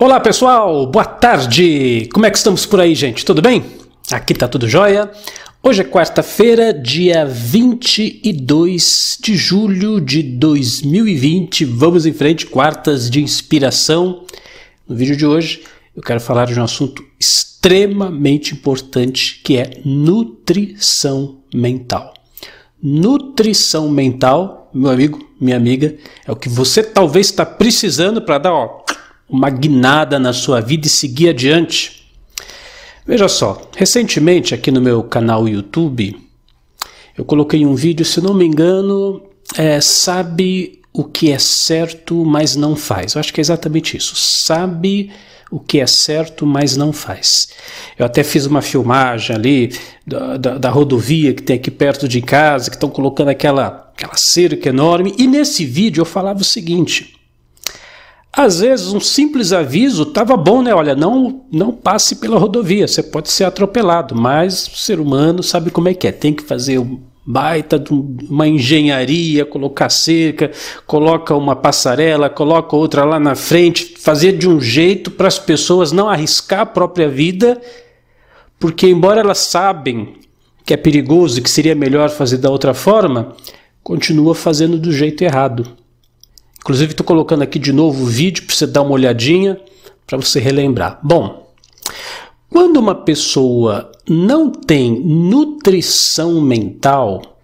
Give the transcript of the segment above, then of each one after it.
Olá pessoal, boa tarde! Como é que estamos por aí, gente? Tudo bem? Aqui tá tudo jóia. Hoje é quarta-feira, dia 22 de julho de 2020. Vamos em frente, quartas de inspiração. No vídeo de hoje eu quero falar de um assunto extremamente importante que é nutrição mental. Nutrição mental, meu amigo, minha amiga, é o que você talvez está precisando para dar ó, uma guinada na sua vida e seguir adiante. Veja só, recentemente aqui no meu canal YouTube, eu coloquei um vídeo, se não me engano, é, sabe o que é certo, mas não faz. Eu acho que é exatamente isso. Sabe o que é certo, mas não faz. Eu até fiz uma filmagem ali da, da, da rodovia que tem aqui perto de casa, que estão colocando aquela, aquela cerca enorme, e nesse vídeo eu falava o seguinte. Às vezes um simples aviso estava bom, né? Olha, não não passe pela rodovia, você pode ser atropelado, mas o ser humano sabe como é que é, tem que fazer um baita de uma engenharia, colocar cerca, coloca uma passarela, coloca outra lá na frente, fazer de um jeito para as pessoas não arriscar a própria vida, porque embora elas sabem que é perigoso e que seria melhor fazer da outra forma, continua fazendo do jeito errado. Inclusive, estou colocando aqui de novo o vídeo para você dar uma olhadinha, para você relembrar. Bom, quando uma pessoa não tem nutrição mental,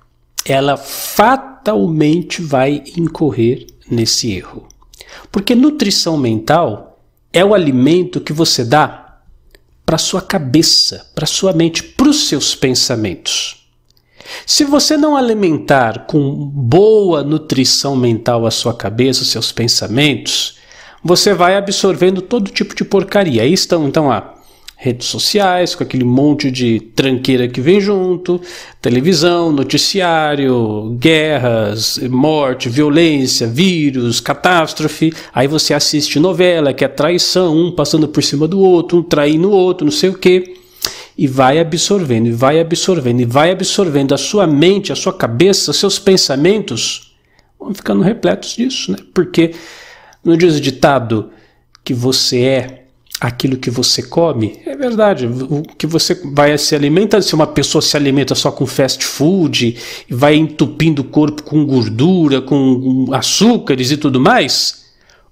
ela fatalmente vai incorrer nesse erro. Porque nutrição mental é o alimento que você dá para sua cabeça, para sua mente, para os seus pensamentos. Se você não alimentar com boa nutrição mental a sua cabeça, seus pensamentos, você vai absorvendo todo tipo de porcaria. Aí estão então a redes sociais, com aquele monte de tranqueira que vem junto, televisão, noticiário, guerras, morte, violência, vírus, catástrofe. Aí você assiste novela que é traição, um passando por cima do outro, um traindo o outro, não sei o quê e vai absorvendo, e vai absorvendo, e vai absorvendo a sua mente, a sua cabeça, seus pensamentos vão ficando repletos disso, né? Porque não diz o ditado que você é aquilo que você come? É verdade, o que você vai se alimenta, se uma pessoa se alimenta só com fast food e vai entupindo o corpo com gordura, com açúcares e tudo mais,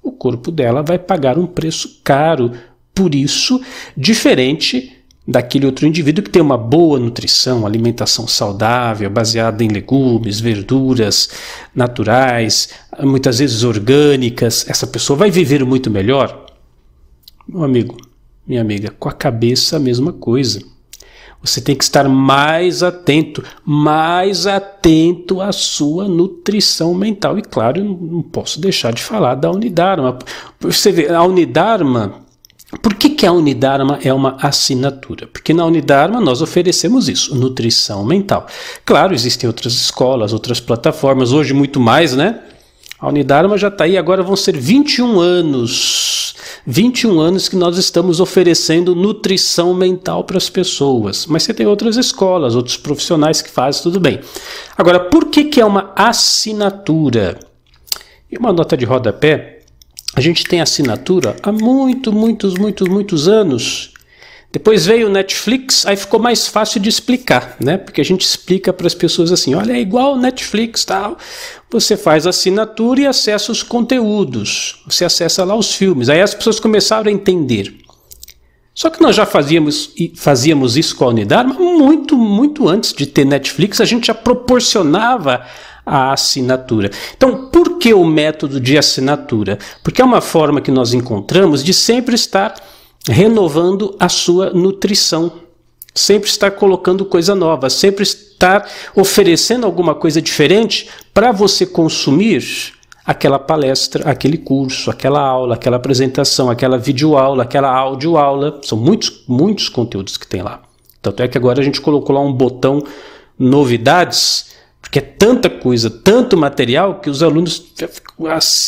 o corpo dela vai pagar um preço caro por isso, diferente daquele outro indivíduo que tem uma boa nutrição, alimentação saudável, baseada em legumes, verduras naturais, muitas vezes orgânicas, essa pessoa vai viver muito melhor? Meu amigo, minha amiga, com a cabeça a mesma coisa. Você tem que estar mais atento, mais atento à sua nutrição mental. E claro, não posso deixar de falar da Unidarma. Você vê, a Unidarma por que, que a Unidarma é uma assinatura? Porque na Unidarma nós oferecemos isso, nutrição mental. Claro, existem outras escolas, outras plataformas, hoje muito mais, né? A Unidarma já está aí, agora vão ser 21 anos. 21 anos que nós estamos oferecendo nutrição mental para as pessoas. Mas você tem outras escolas, outros profissionais que fazem, tudo bem. Agora, por que, que é uma assinatura? E uma nota de rodapé a gente tem assinatura há muito, muitos, muitos, muitos anos. Depois veio o Netflix, aí ficou mais fácil de explicar, né? Porque a gente explica para as pessoas assim: olha, é igual o Netflix, tal. Você faz assinatura e acessa os conteúdos, você acessa lá os filmes. Aí as pessoas começaram a entender. Só que nós já fazíamos, fazíamos isso com a Unidarma muito, muito antes de ter Netflix, a gente já proporcionava a assinatura. Então, por que o método de assinatura? Porque é uma forma que nós encontramos de sempre estar renovando a sua nutrição, sempre estar colocando coisa nova, sempre estar oferecendo alguma coisa diferente para você consumir aquela palestra, aquele curso, aquela aula, aquela apresentação, aquela videoaula, aquela audioaula. São muitos, muitos conteúdos que tem lá. Tanto é que agora a gente colocou lá um botão novidades porque é tanta coisa, tanto material, que os alunos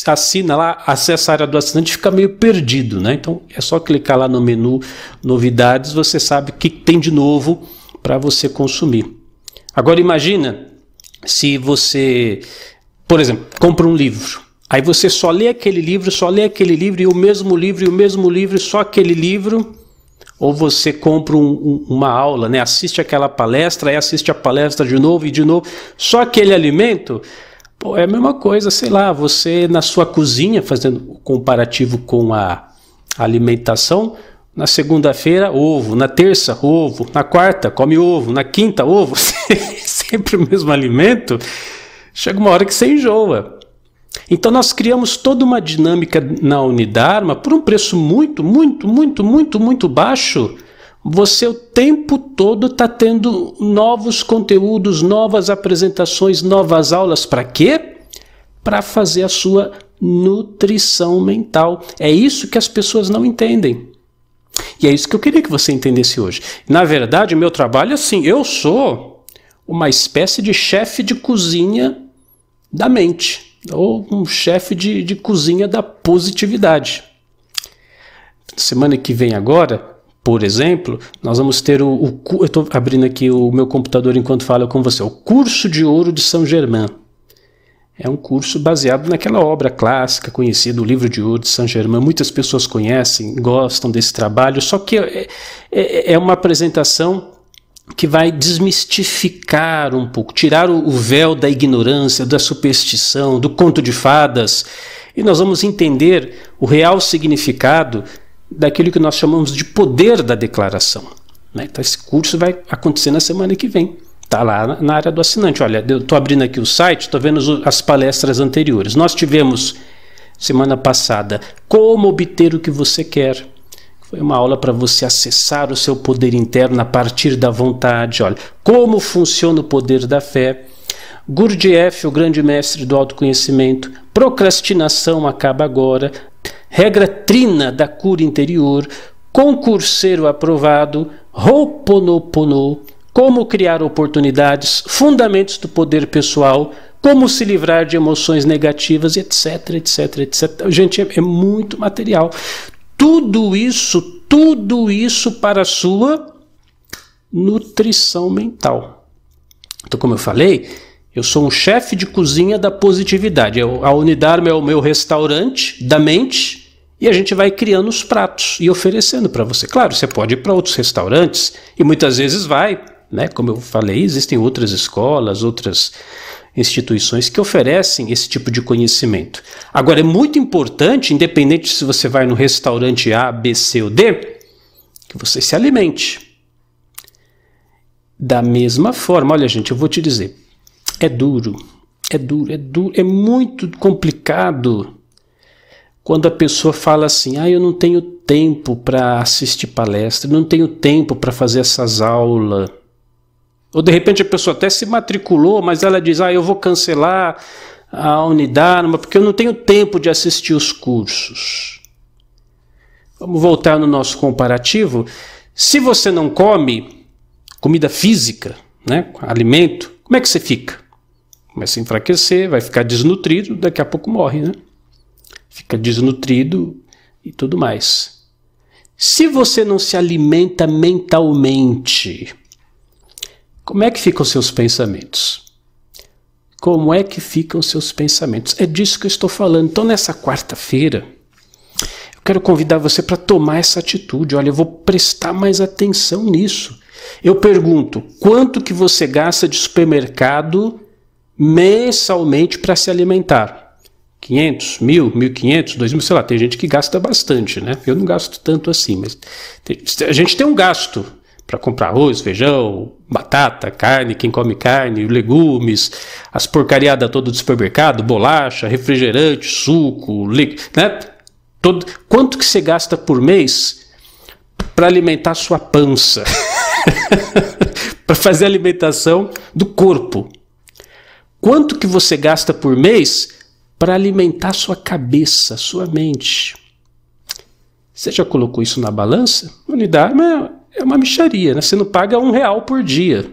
assinam lá, acessa a área do assinante fica meio perdido, né? Então é só clicar lá no menu novidades, você sabe o que tem de novo para você consumir. Agora imagina se você, por exemplo, compra um livro. Aí você só lê aquele livro, só lê aquele livro, e o mesmo livro, e o mesmo livro, só aquele livro. Ou você compra um, um, uma aula, né? assiste aquela palestra, aí assiste a palestra de novo e de novo, só aquele alimento. Pô, é a mesma coisa, sei lá, você na sua cozinha, fazendo comparativo com a alimentação, na segunda-feira, ovo, na terça, ovo, na quarta, come ovo, na quinta, ovo, sempre o mesmo alimento, chega uma hora que você enjoa. Então nós criamos toda uma dinâmica na Unidarma por um preço muito, muito, muito, muito, muito baixo. Você o tempo todo está tendo novos conteúdos, novas apresentações, novas aulas. Para quê? Para fazer a sua nutrição mental. É isso que as pessoas não entendem. E é isso que eu queria que você entendesse hoje. Na verdade, o meu trabalho é assim: eu sou uma espécie de chefe de cozinha da mente ou um chefe de, de cozinha da positividade. Semana que vem agora, por exemplo, nós vamos ter o, o eu estou abrindo aqui o meu computador enquanto falo com você, o curso de ouro de São Germain. É um curso baseado naquela obra clássica conhecida, o livro de ouro de São Germain. Muitas pessoas conhecem, gostam desse trabalho, só que é, é, é uma apresentação que vai desmistificar um pouco, tirar o véu da ignorância, da superstição, do conto de fadas, e nós vamos entender o real significado daquilo que nós chamamos de poder da declaração. Né? Então, esse curso vai acontecer na semana que vem. Está lá na área do assinante. Olha, eu estou abrindo aqui o site, estou vendo as palestras anteriores. Nós tivemos semana passada como obter o que você quer. Foi uma aula para você acessar o seu poder interno a partir da vontade. Olha, como funciona o poder da fé. Gurdjieff, o grande mestre do autoconhecimento. Procrastinação acaba agora. Regra trina da cura interior. Concurseiro aprovado. Ho'oponopono. Como criar oportunidades. Fundamentos do poder pessoal como se livrar de emoções negativas, etc, etc, etc. Gente, é, é, muito material. Tudo isso, tudo isso para a sua nutrição mental. Então, como eu falei, eu sou um chefe de cozinha da positividade. A Unidarma é o meu restaurante da mente e a gente vai criando os pratos e oferecendo para você. Claro, você pode ir para outros restaurantes e muitas vezes vai, né? Como eu falei, existem outras escolas, outras instituições que oferecem esse tipo de conhecimento. Agora, é muito importante, independente se você vai no restaurante A, B, C ou D, que você se alimente. Da mesma forma, olha, gente, eu vou te dizer, é duro, é duro, é duro, é muito complicado quando a pessoa fala assim: ah, eu não tenho tempo para assistir palestra, não tenho tempo para fazer essas aulas. Ou de repente a pessoa até se matriculou, mas ela diz: ah, eu vou cancelar a unidade, porque eu não tenho tempo de assistir os cursos. Vamos voltar no nosso comparativo. Se você não come comida física, né, alimento, como é que você fica? Começa a enfraquecer, vai ficar desnutrido, daqui a pouco morre, né? Fica desnutrido e tudo mais. Se você não se alimenta mentalmente, como é que ficam seus pensamentos? Como é que ficam seus pensamentos? É disso que eu estou falando. Então, nessa quarta-feira, eu quero convidar você para tomar essa atitude. Olha, eu vou prestar mais atenção nisso. Eu pergunto, quanto que você gasta de supermercado mensalmente para se alimentar? 500, mil, 1.500, 2.000, sei lá, tem gente que gasta bastante, né? Eu não gasto tanto assim, mas a gente tem um gasto para comprar arroz, feijão, batata, carne, quem come carne, legumes, as porcariadas todas do supermercado, bolacha, refrigerante, suco, né? Todo, quanto que você gasta por mês para alimentar sua pança? para fazer a alimentação do corpo? Quanto que você gasta por mês para alimentar sua cabeça, sua mente? Você já colocou isso na balança? Unidade, mas é uma micharia, né? Você não paga um real por dia.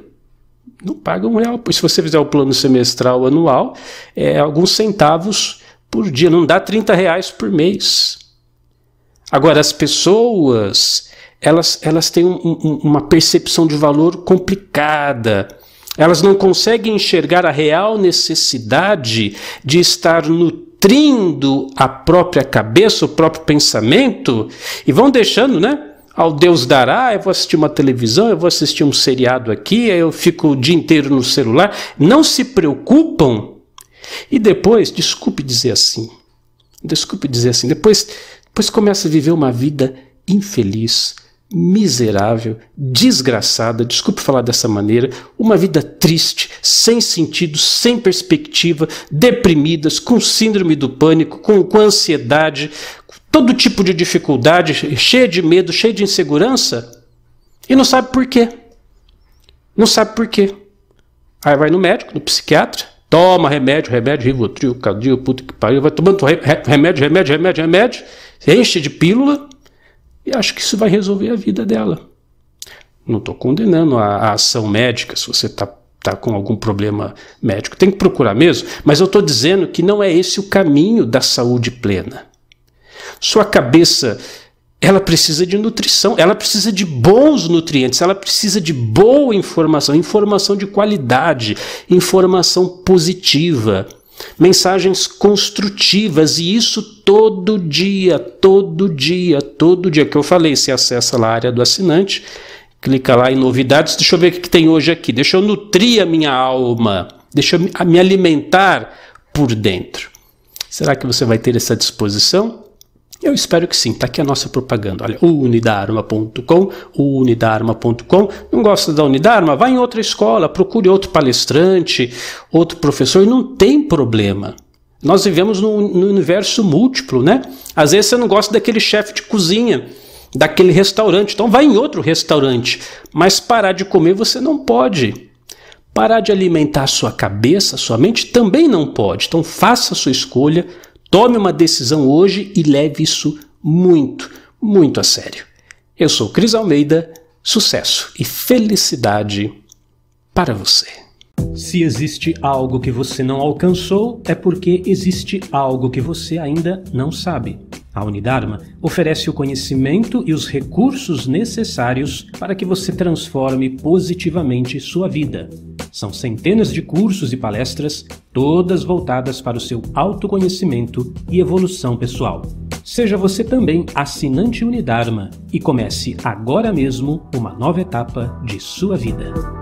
Não paga um real. Se você fizer o plano semestral anual, é alguns centavos por dia. Não dá 30 reais por mês. Agora, as pessoas, elas, elas têm um, um, uma percepção de valor complicada. Elas não conseguem enxergar a real necessidade de estar nutrindo nutrindo a própria cabeça, o próprio pensamento, e vão deixando, né? Ao Deus dará, eu vou assistir uma televisão, eu vou assistir um seriado aqui, eu fico o dia inteiro no celular. Não se preocupam. E depois, desculpe dizer assim, desculpe dizer assim, depois, depois começa a viver uma vida infeliz, miserável, desgraçada, desculpe falar dessa maneira, uma vida triste, sem sentido, sem perspectiva, deprimidas, com síndrome do pânico, com, com ansiedade, todo tipo de dificuldade, cheia de medo, cheia de insegurança, e não sabe por quê. Não sabe por quê. Aí vai no médico, no psiquiatra, toma remédio, remédio, Rivotril, Cadil, puta que pariu, vai tomando remédio, remédio, remédio, remédio, enche de pílula, e acho que isso vai resolver a vida dela. Não estou condenando a, a, ação médica se você está tá com algum problema médico. Tem que procurar mesmo, mas eu estou dizendo que não é esse o caminho da saúde plena. Sua cabeça ela precisa de nutrição, ela precisa de bons nutrientes, ela precisa de boa informação, informação de qualidade, informação positiva mensagens construtivas e isso todo dia, todo dia, todo dia que eu falei. Se acessa lá a área do assinante, clica lá em novidades. Deixa eu ver o que tem hoje aqui. Deixa eu nutrir a minha alma, deixa eu me alimentar por dentro. Será que você vai ter essa disposição? Eu espero que sim. Está aqui a nossa propaganda. Olha, unidarma.com, unidarma.com. Não gosta da Unidarma? Vai em outra escola, procure outro palestrante, outro professor. Não tem problema. Nós vivemos num, universo múltiplo, né? Às vezes você não gosta daquele chefe de cozinha, daquele restaurante. Então vai em outro restaurante. Mas parar de comer você não pode. Parar de alimentar sua cabeça, sua mente também não pode. Então faça a sua escolha Tome uma decisão hoje e leve isso muito, muito a sério. Eu sou Cris Almeida, sucesso e felicidade para você. Se existe algo que você não alcançou, é porque existe algo que você ainda não sabe. A Unidarma oferece o conhecimento e os recursos necessários para que você transforme positivamente sua vida. São centenas de cursos e palestras, todas voltadas para o seu autoconhecimento e evolução pessoal. Seja você também assinante Unidarma e comece agora mesmo uma nova etapa de sua vida.